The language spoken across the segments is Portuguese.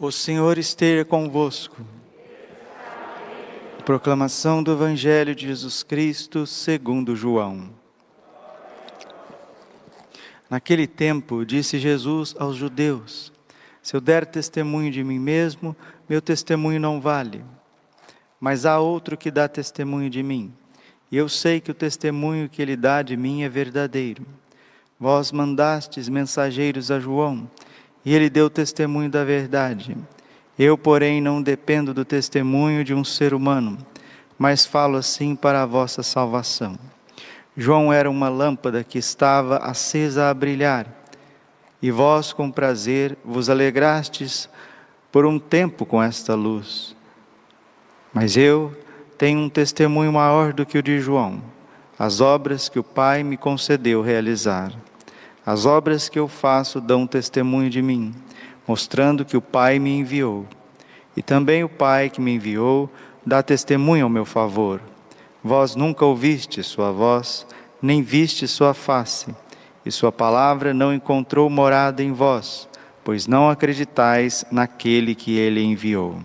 O Senhor esteja convosco. Proclamação do Evangelho de Jesus Cristo segundo João. Naquele tempo, disse Jesus aos judeus: Se eu der testemunho de mim mesmo, meu testemunho não vale. Mas há outro que dá testemunho de mim, e eu sei que o testemunho que ele dá de mim é verdadeiro. Vós mandastes mensageiros a João, e ele deu testemunho da verdade. Eu, porém, não dependo do testemunho de um ser humano, mas falo assim para a vossa salvação. João era uma lâmpada que estava acesa a brilhar, e vós, com prazer, vos alegrastes por um tempo com esta luz. Mas eu tenho um testemunho maior do que o de João, as obras que o Pai me concedeu realizar. As obras que eu faço dão testemunho de mim, mostrando que o Pai me enviou. E também o Pai que me enviou dá testemunho ao meu favor. Vós nunca ouviste sua voz, nem viste sua face, e sua palavra não encontrou morada em vós, pois não acreditais naquele que ele enviou.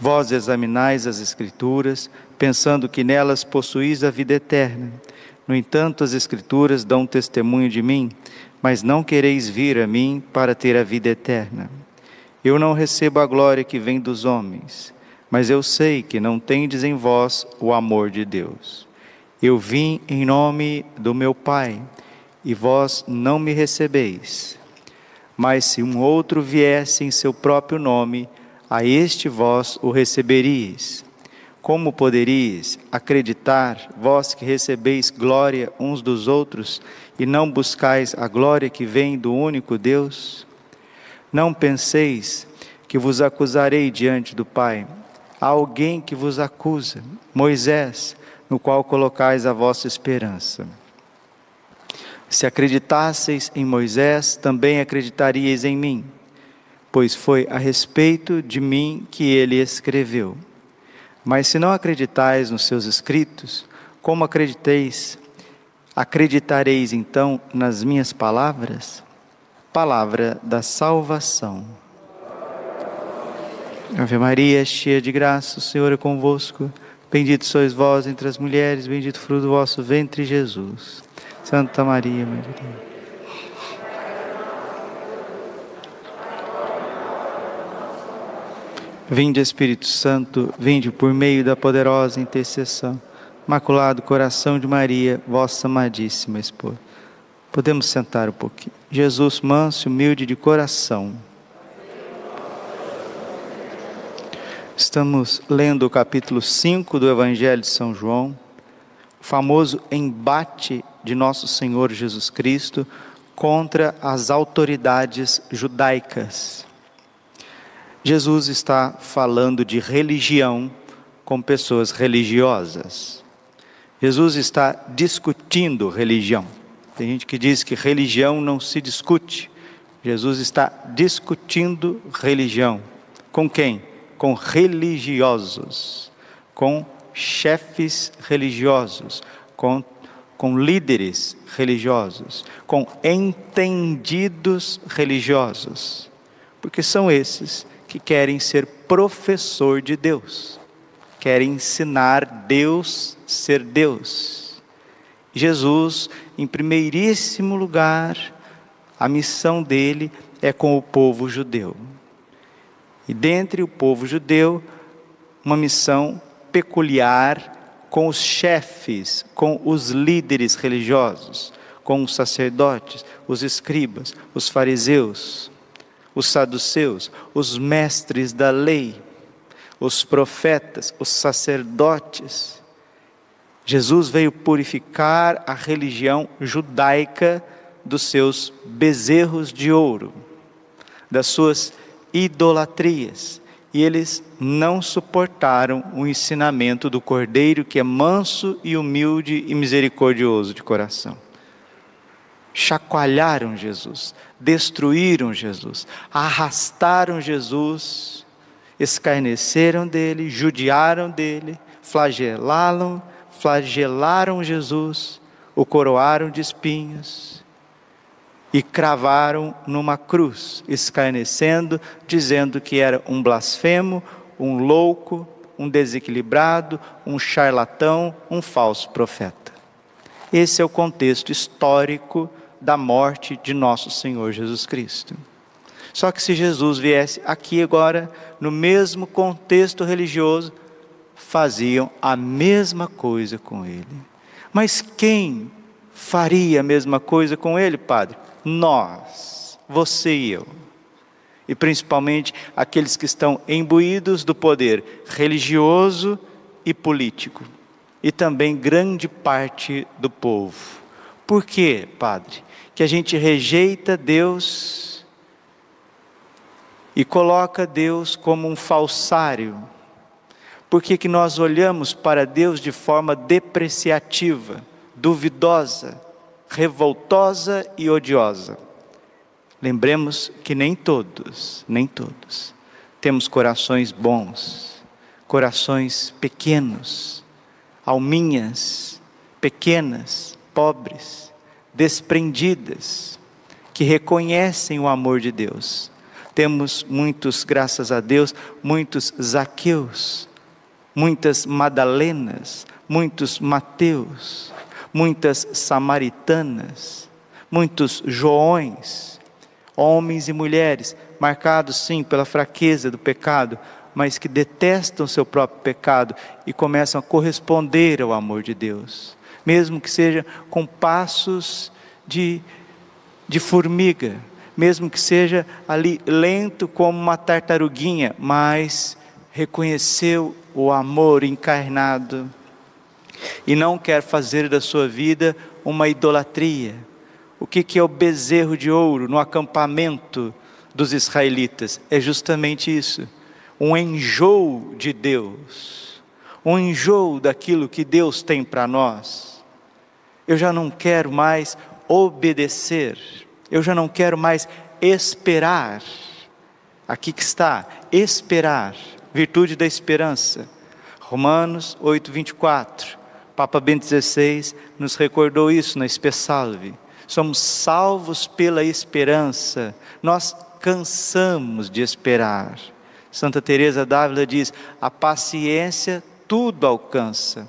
Vós examinais as Escrituras, pensando que nelas possuís a vida eterna no entanto, as Escrituras dão testemunho de mim, mas não quereis vir a mim para ter a vida eterna. Eu não recebo a glória que vem dos homens, mas eu sei que não tendes em vós o amor de Deus. Eu vim em nome do meu Pai, e vós não me recebeis. Mas se um outro viesse em seu próprio nome, a este vós o receberíeis. Como poderíeis acreditar, vós que recebeis glória uns dos outros e não buscais a glória que vem do único Deus? Não penseis que vos acusarei diante do Pai. Há alguém que vos acusa, Moisés, no qual colocais a vossa esperança. Se acreditasseis em Moisés, também acreditaríeis em mim, pois foi a respeito de mim que ele escreveu. Mas se não acreditais nos seus escritos, como acrediteis? Acreditareis então nas minhas palavras? Palavra da salvação. Ave Maria, cheia de graça, o Senhor é convosco. Bendito sois vós entre as mulheres, bendito fruto do vosso ventre, Jesus. Santa Maria, Mãe de Deus. Vinde Espírito Santo, vinde por meio da poderosa intercessão. Maculado coração de Maria, vossa amadíssima esposa. Podemos sentar um pouquinho. Jesus, manso e humilde de coração. Estamos lendo o capítulo 5 do Evangelho de São João, o famoso embate de nosso Senhor Jesus Cristo contra as autoridades judaicas. Jesus está falando de religião com pessoas religiosas. Jesus está discutindo religião. Tem gente que diz que religião não se discute. Jesus está discutindo religião. Com quem? Com religiosos, com chefes religiosos, com, com líderes religiosos, com entendidos religiosos. Porque são esses que querem ser professor de Deus, querem ensinar Deus ser Deus. Jesus, em primeiríssimo lugar, a missão dele é com o povo judeu. E dentre o povo judeu, uma missão peculiar com os chefes, com os líderes religiosos, com os sacerdotes, os escribas, os fariseus os saduceus, os mestres da lei, os profetas, os sacerdotes. Jesus veio purificar a religião judaica dos seus bezerros de ouro, das suas idolatrias. E eles não suportaram o ensinamento do Cordeiro que é manso e humilde e misericordioso de coração chacoalharam Jesus, destruíram Jesus, arrastaram Jesus, escarneceram dele, judiaram dele, flagelaram, flagelaram Jesus, o coroaram de espinhos. e cravaram numa cruz, escarnecendo, dizendo que era um blasfemo, um louco, um desequilibrado, um charlatão, um falso profeta. Esse é o contexto histórico da morte de nosso Senhor Jesus Cristo. Só que se Jesus viesse aqui agora, no mesmo contexto religioso, faziam a mesma coisa com ele. Mas quem faria a mesma coisa com ele, Padre? Nós, você e eu. E principalmente aqueles que estão imbuídos do poder religioso e político. E também grande parte do povo. Por quê, Padre? Que a gente rejeita Deus e coloca Deus como um falsário. Por que, que nós olhamos para Deus de forma depreciativa, duvidosa, revoltosa e odiosa. Lembremos que nem todos, nem todos, temos corações bons, corações pequenos, alminhas pequenas, pobres, desprendidas, que reconhecem o amor de Deus. Temos muitos, graças a Deus, muitos Zaqueus, muitas Madalenas, muitos Mateus, muitas samaritanas, muitos joões, homens e mulheres, marcados sim pela fraqueza do pecado, mas que detestam seu próprio pecado e começam a corresponder ao amor de Deus, mesmo que seja com passos de, de formiga, mesmo que seja ali lento como uma tartaruguinha, mas reconheceu o amor encarnado e não quer fazer da sua vida uma idolatria. O que, é o bezerro de ouro no acampamento dos israelitas? É justamente isso: um enjoo de Deus, um enjoo daquilo que Deus tem para nós. Eu já não quero mais obedecer, eu já não quero mais esperar. Aqui que está, esperar, virtude da esperança. Romanos 8, 24. Papa Bento XVI nos recordou isso na Espesalve. Somos salvos pela esperança. Nós cansamos de esperar. Santa Teresa d'Ávila diz: "A paciência tudo alcança.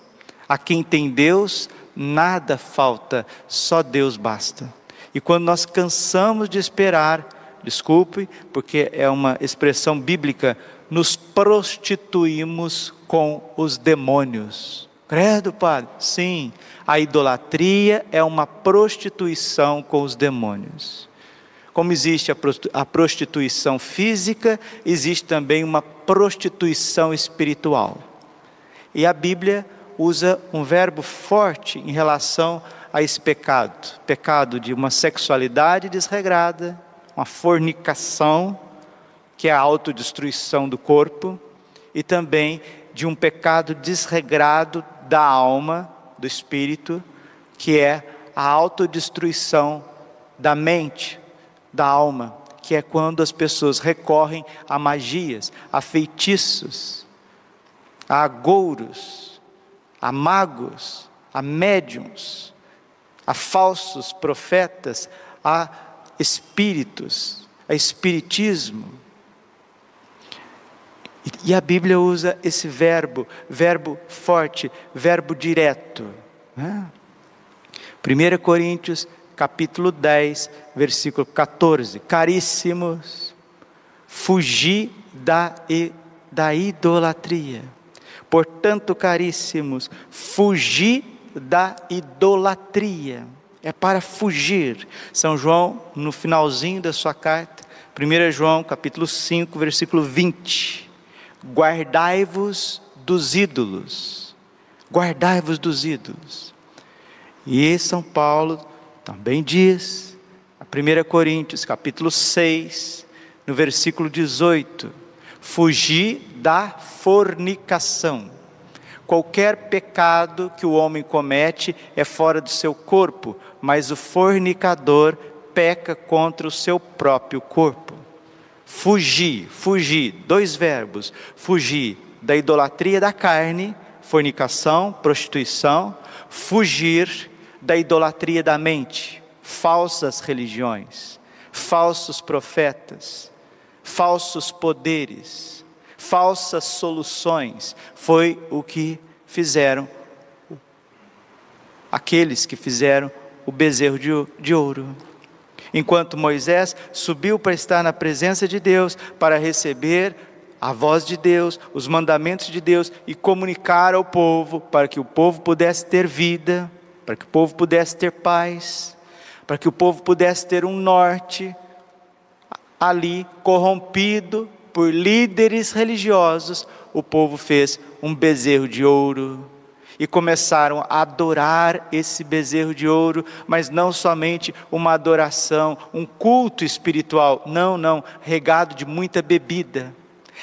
A quem tem Deus, nada falta, só Deus basta." E quando nós cansamos de esperar, desculpe, porque é uma expressão bíblica, nos prostituímos com os demônios. Credo, Padre? Sim, a idolatria é uma prostituição com os demônios. Como existe a prostituição física, existe também uma prostituição espiritual. E a Bíblia usa um verbo forte em relação a esse pecado. Pecado de uma sexualidade desregrada, uma fornicação, que é a autodestruição do corpo, e também de um pecado desregrado da alma, do espírito, que é a autodestruição da mente, da alma, que é quando as pessoas recorrem a magias, a feitiços, a agouros, a magos, a médiums, a falsos profetas, a espíritos, a espiritismo, e a Bíblia usa esse verbo, verbo forte, verbo direto. Né? 1 Coríntios, capítulo 10, versículo 14. Caríssimos, fugi da, da idolatria. Portanto, caríssimos, fugi da idolatria. É para fugir. São João, no finalzinho da sua carta, 1 João, capítulo 5, versículo 20 guardai-vos dos ídolos. Guardai-vos dos ídolos. E São Paulo também diz, a 1 Coríntios, capítulo 6, no versículo 18: fugir da fornicação. Qualquer pecado que o homem comete é fora do seu corpo, mas o fornicador peca contra o seu próprio corpo. Fugir, fugir, dois verbos: fugir da idolatria da carne, fornicação, prostituição, fugir da idolatria da mente, falsas religiões, falsos profetas, falsos poderes, falsas soluções. Foi o que fizeram aqueles que fizeram o bezerro de, ouro. Enquanto Moisés subiu para estar na presença de Deus, para receber a voz de Deus, os mandamentos de Deus e comunicar ao povo, para que o povo pudesse ter vida, para que o povo pudesse ter paz, para que o povo pudesse ter um norte, ali corrompido por líderes religiosos, o povo fez um bezerro de ouro e começaram a adorar esse bezerro de ouro, mas não somente uma adoração, um culto espiritual, não, não, regado de muita bebida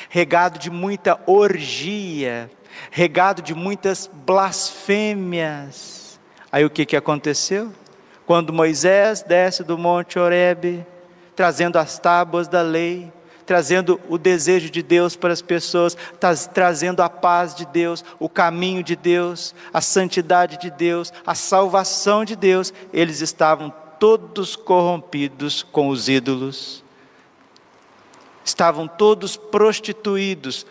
regado de muita orgia, regado de muitas blasfêmias. Aí o que, que aconteceu? Quando Moisés desce do monte Horebe, trazendo as tábuas da lei, trazendo o desejo de Deus para as pessoas, trazendo a paz de Deus, o caminho de Deus, a santidade de Deus, a salvação de Deus, eles estavam todos corrompidos com os ídolos estavam todos prostituídos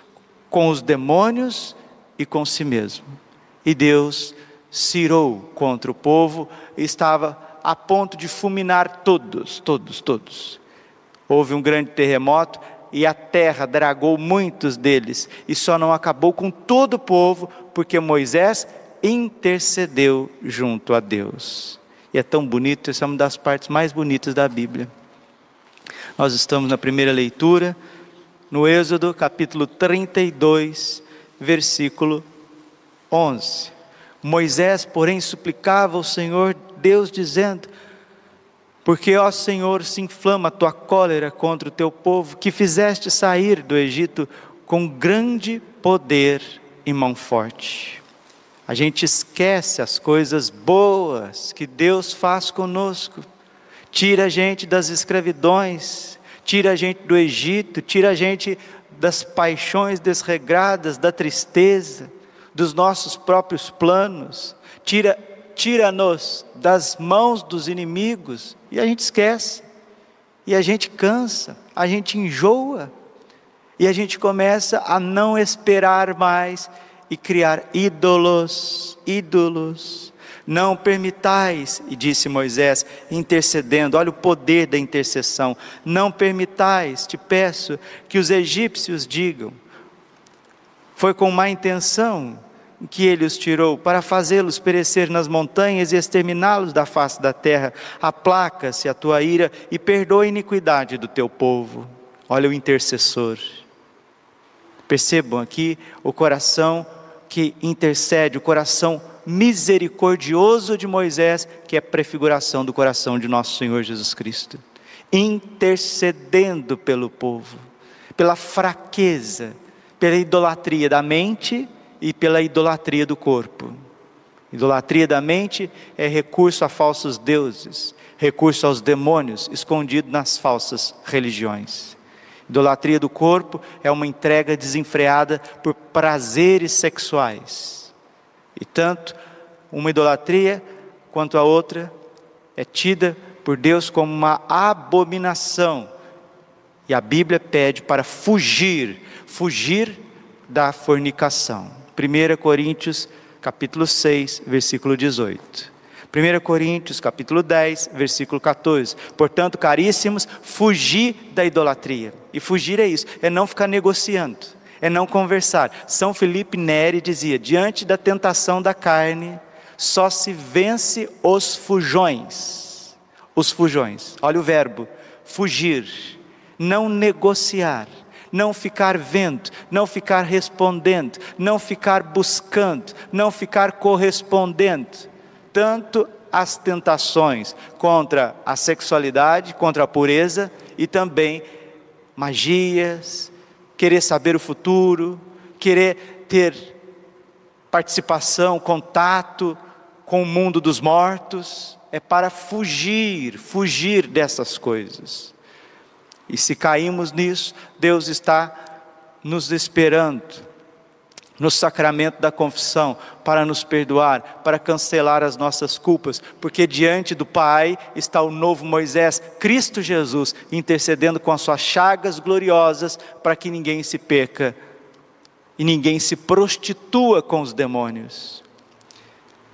com os demônios e com si mesmo. E Deus cirou contra o povo e estava a ponto de fulminar todos, todos, todos. Houve um grande terremoto e a terra dragou muitos deles, e só não acabou com todo o povo, porque Moisés intercedeu junto a Deus. E é tão bonito, essa é uma das partes mais bonitas da Bíblia. Nós estamos na primeira leitura, no Êxodo capítulo 32, versículo 11. Moisés, porém, suplicava ao Senhor Deus, dizendo: Porque, ó Senhor, se inflama a tua cólera contra o teu povo, que fizeste sair do Egito com grande poder e mão forte. A gente esquece as coisas boas que Deus faz conosco tira a gente das escravidões, tira a gente do Egito, tira a gente das paixões desregradas, da tristeza, dos nossos próprios planos, tira tira-nos das mãos dos inimigos e a gente esquece. E a gente cansa, a gente enjoa, e a gente começa a não esperar mais e criar ídolos, ídolos, não permitais, e disse Moisés, intercedendo, olha o poder da intercessão. Não permitais, te peço, que os egípcios digam. Foi com má intenção que ele os tirou, para fazê-los perecer nas montanhas e exterminá-los da face da terra. Aplaca-se a tua ira e perdoa a iniquidade do teu povo. Olha o intercessor. Percebam aqui o coração que intercede, o coração misericordioso de Moisés, que é prefiguração do coração de nosso Senhor Jesus Cristo, intercedendo pelo povo, pela fraqueza, pela idolatria da mente e pela idolatria do corpo. Idolatria da mente é recurso a falsos deuses, recurso aos demônios escondido nas falsas religiões. Idolatria do corpo é uma entrega desenfreada por prazeres sexuais e tanto uma idolatria quanto a outra é tida por Deus como uma abominação. E a Bíblia pede para fugir, fugir da fornicação. 1 Coríntios capítulo 6, versículo 18. 1 Coríntios capítulo 10, versículo 14. Portanto, caríssimos, fugir da idolatria. E fugir é isso, é não ficar negociando é não conversar. São Felipe Neri dizia: diante da tentação da carne, só se vence os fujões. Os fujões. Olha o verbo: fugir, não negociar, não ficar vendo, não ficar respondendo, não ficar buscando, não ficar correspondendo. Tanto as tentações contra a sexualidade, contra a pureza e também magias, querer saber o futuro, querer ter participação, contato com o mundo dos mortos, é para fugir, fugir dessas coisas. E se caímos nisso, Deus está nos esperando, no sacramento da confissão para nos perdoar, para cancelar as nossas culpas, porque diante do Pai está o novo Moisés, Cristo Jesus, intercedendo com as suas chagas gloriosas para que ninguém se peca e ninguém se prostitua com os demônios.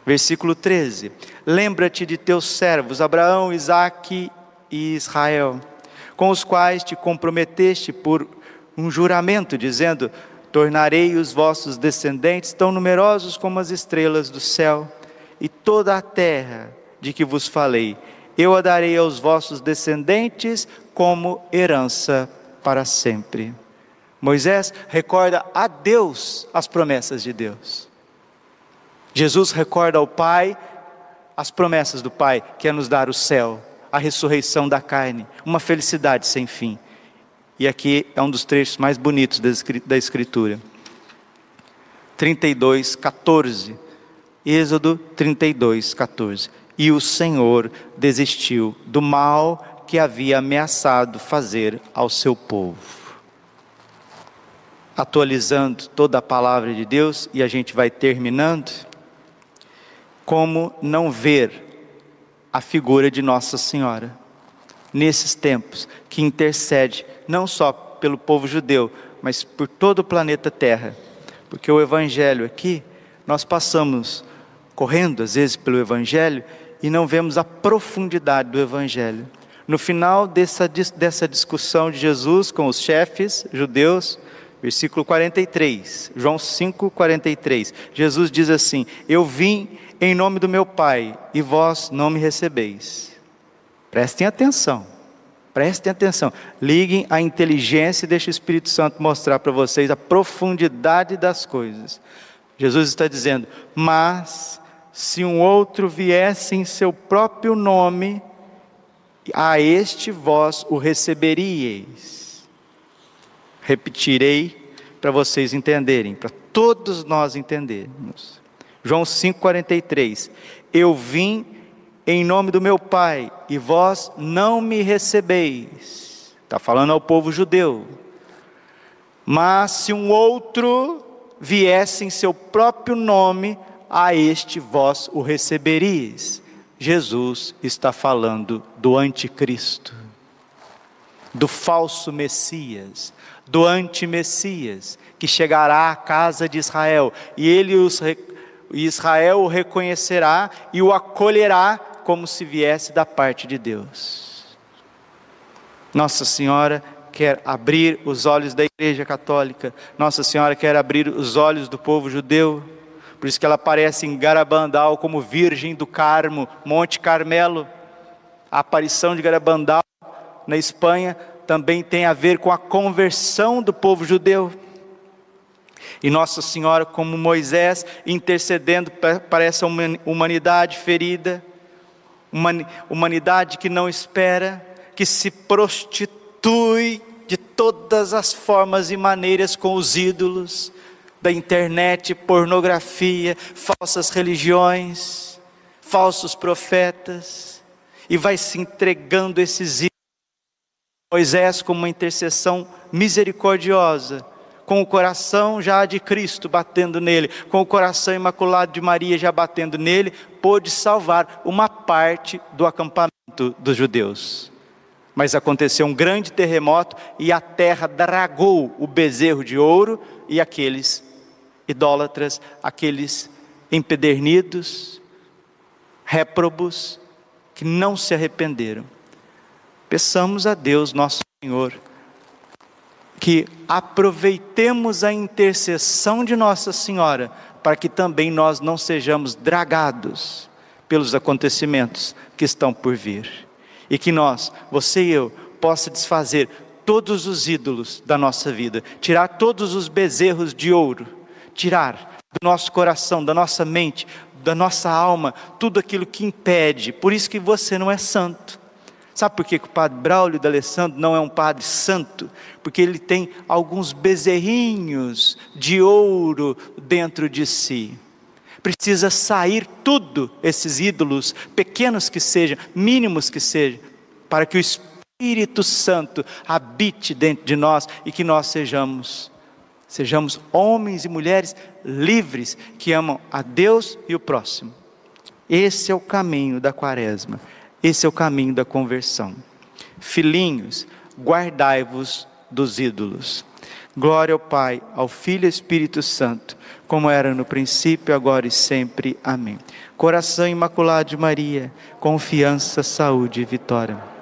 Versículo 13: Lembra-te de teus servos, Abraão, Isaque e Israel, com os quais te comprometeste por um juramento, dizendo: Tornarei os vossos descendentes tão numerosos como as estrelas do céu, e toda a terra de que vos falei, eu a darei aos vossos descendentes como herança para sempre. Moisés recorda a Deus as promessas de Deus. Jesus recorda ao Pai as promessas do Pai, que é nos dar o céu, a ressurreição da carne, uma felicidade sem fim. E aqui é um dos trechos mais bonitos da Escritura. 32, 14. Êxodo 32, 14. E o Senhor desistiu do mal que havia ameaçado fazer ao seu povo. Atualizando toda a palavra de Deus, e a gente vai terminando. Como não ver a figura de Nossa Senhora? nesses tempos, que intercede não só pelo povo judeu, mas por todo o planeta Terra. Porque o Evangelho aqui, nós passamos correndo às vezes pelo Evangelho e não vemos a profundidade do Evangelho. No final dessa, dessa discussão de Jesus com os chefes judeus, versículo 43, João 5, 43, Jesus diz assim: Eu vim em nome do meu Pai e vós não me recebeis. Prestem atenção, prestem atenção. Liguem a inteligência e deixe o Espírito Santo mostrar para vocês a profundidade das coisas. Jesus está dizendo: Mas se um outro viesse em seu próprio nome, a este vós o receberíeis. Repetirei para vocês entenderem, para todos nós entendermos. João 5,43: Eu vim em nome do meu Pai, e vós não me recebeis. Está falando ao povo judeu. Mas se um outro viesse em seu próprio nome, a este vós o receberíeis. Jesus está falando do anticristo, do falso Messias, do anti-Messias, que chegará à casa de Israel, e ele os Israel o reconhecerá e o acolherá como se viesse da parte de Deus. Nossa Senhora quer abrir os olhos da Igreja Católica, Nossa Senhora quer abrir os olhos do povo judeu, por isso que ela aparece em Garabandal como Virgem do Carmo, Monte Carmelo. A aparição de Garabandal na Espanha também tem a ver com a conversão do povo judeu. E Nossa Senhora, como Moisés, intercedendo para essa humanidade ferida, uma humanidade que não espera, que se prostitui de todas as formas e maneiras com os ídolos da internet, pornografia, falsas religiões, falsos profetas, e vai se entregando esses. Moisés, como uma intercessão misericordiosa, com o coração já de Cristo batendo nele, com o coração imaculado de Maria já batendo nele, pôde salvar uma parte do acampamento dos judeus. Mas aconteceu um grande terremoto e a terra dragou o bezerro de ouro e aqueles idólatras, aqueles empedernidos, réprobos, que não se arrependeram. Peçamos a Deus, nosso Senhor, que aproveitemos a intercessão de Nossa Senhora para que também nós não sejamos dragados pelos acontecimentos que estão por vir. E que nós, você e eu, possa desfazer todos os ídolos da nossa vida, tirar todos os bezerros de ouro, tirar do nosso coração, da nossa mente, da nossa alma, tudo aquilo que impede. Por isso que você não é santo. Sabe por que o padre Braulio de Alessandro não é um padre santo? Porque ele tem alguns bezerrinhos de ouro dentro de si. Precisa sair tudo, esses ídolos, pequenos que sejam, mínimos que sejam, para que o Espírito Santo habite dentro de nós e que nós sejamos Sejamos homens e mulheres livres que amam a Deus e o próximo. Esse é o caminho da quaresma, esse é o caminho da conversão. Filhinhos, guardai-vos dos ídolos. Glória ao Pai, ao Filho e Espírito Santo, como era no princípio, agora e sempre. Amém. Coração imaculado de Maria, confiança, saúde e vitória.